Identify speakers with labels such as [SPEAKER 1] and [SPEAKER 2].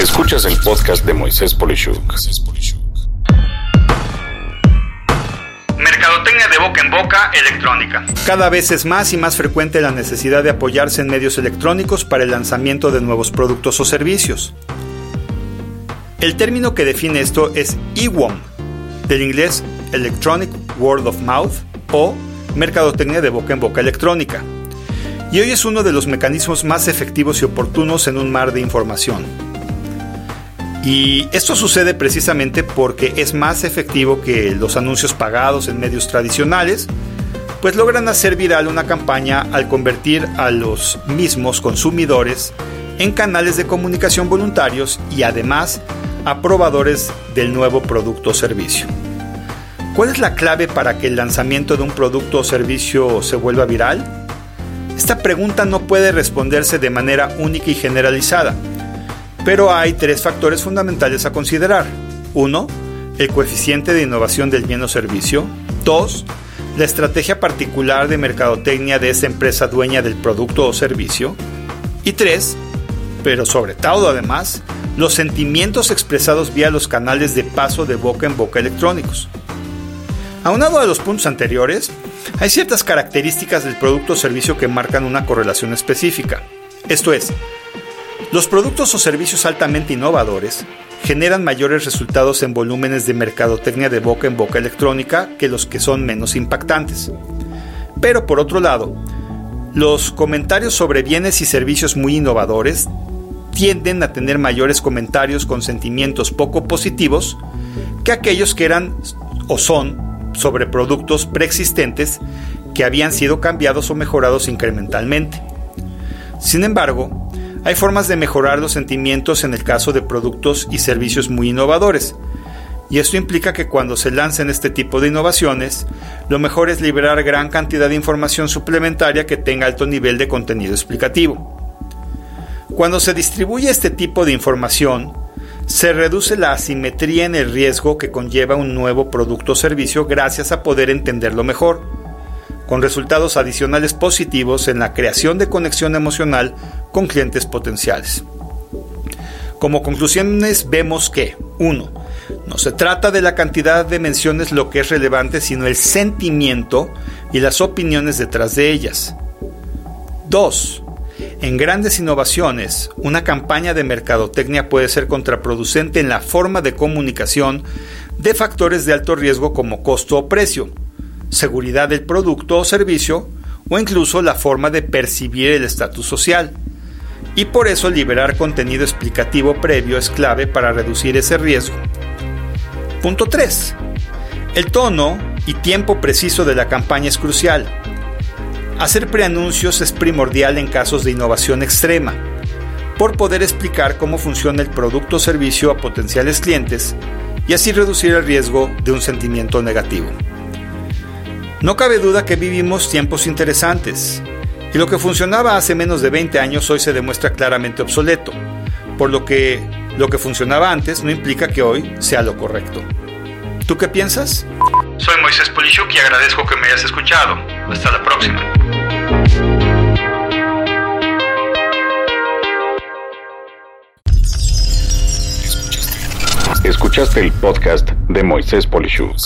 [SPEAKER 1] Escuchas el podcast de Moisés Polishuk.
[SPEAKER 2] Mercadotecnia de boca en boca electrónica.
[SPEAKER 3] Cada vez es más y más frecuente la necesidad de apoyarse en medios electrónicos para el lanzamiento de nuevos productos o servicios. El término que define esto es EWOM, del inglés Electronic Word of Mouth o Mercadotecnia de boca en boca electrónica. Y hoy es uno de los mecanismos más efectivos y oportunos en un mar de información. Y esto sucede precisamente porque es más efectivo que los anuncios pagados en medios tradicionales, pues logran hacer viral una campaña al convertir a los mismos consumidores en canales de comunicación voluntarios y además aprobadores del nuevo producto o servicio. ¿Cuál es la clave para que el lanzamiento de un producto o servicio se vuelva viral? Esta pregunta no puede responderse de manera única y generalizada pero hay tres factores fundamentales a considerar. Uno, el coeficiente de innovación del bien o servicio. Dos, la estrategia particular de mercadotecnia de esa empresa dueña del producto o servicio. Y tres, pero sobre todo además, los sentimientos expresados vía los canales de paso de boca en boca electrónicos. Aunado a los puntos anteriores, hay ciertas características del producto o servicio que marcan una correlación específica. Esto es, los productos o servicios altamente innovadores generan mayores resultados en volúmenes de mercadotecnia de boca en boca electrónica que los que son menos impactantes. Pero por otro lado, los comentarios sobre bienes y servicios muy innovadores tienden a tener mayores comentarios con sentimientos poco positivos que aquellos que eran o son sobre productos preexistentes que habían sido cambiados o mejorados incrementalmente. Sin embargo, hay formas de mejorar los sentimientos en el caso de productos y servicios muy innovadores. Y esto implica que cuando se lancen este tipo de innovaciones, lo mejor es liberar gran cantidad de información suplementaria que tenga alto nivel de contenido explicativo. Cuando se distribuye este tipo de información, se reduce la asimetría en el riesgo que conlleva un nuevo producto o servicio gracias a poder entenderlo mejor con resultados adicionales positivos en la creación de conexión emocional con clientes potenciales. Como conclusiones vemos que 1. No se trata de la cantidad de menciones lo que es relevante, sino el sentimiento y las opiniones detrás de ellas. 2. En grandes innovaciones, una campaña de mercadotecnia puede ser contraproducente en la forma de comunicación de factores de alto riesgo como costo o precio, seguridad del producto o servicio o incluso la forma de percibir el estatus social. Y por eso liberar contenido explicativo previo es clave para reducir ese riesgo. Punto 3. El tono y tiempo preciso de la campaña es crucial. Hacer preanuncios es primordial en casos de innovación extrema, por poder explicar cómo funciona el producto o servicio a potenciales clientes y así reducir el riesgo de un sentimiento negativo. No cabe duda que vivimos tiempos interesantes, y lo que funcionaba hace menos de 20 años hoy se demuestra claramente obsoleto, por lo que lo que funcionaba antes no implica que hoy sea lo correcto. ¿Tú qué piensas?
[SPEAKER 2] Soy Moisés Polishuk y agradezco que me hayas escuchado. Hasta la próxima.
[SPEAKER 1] Escuchaste el podcast de Moisés Polishuk.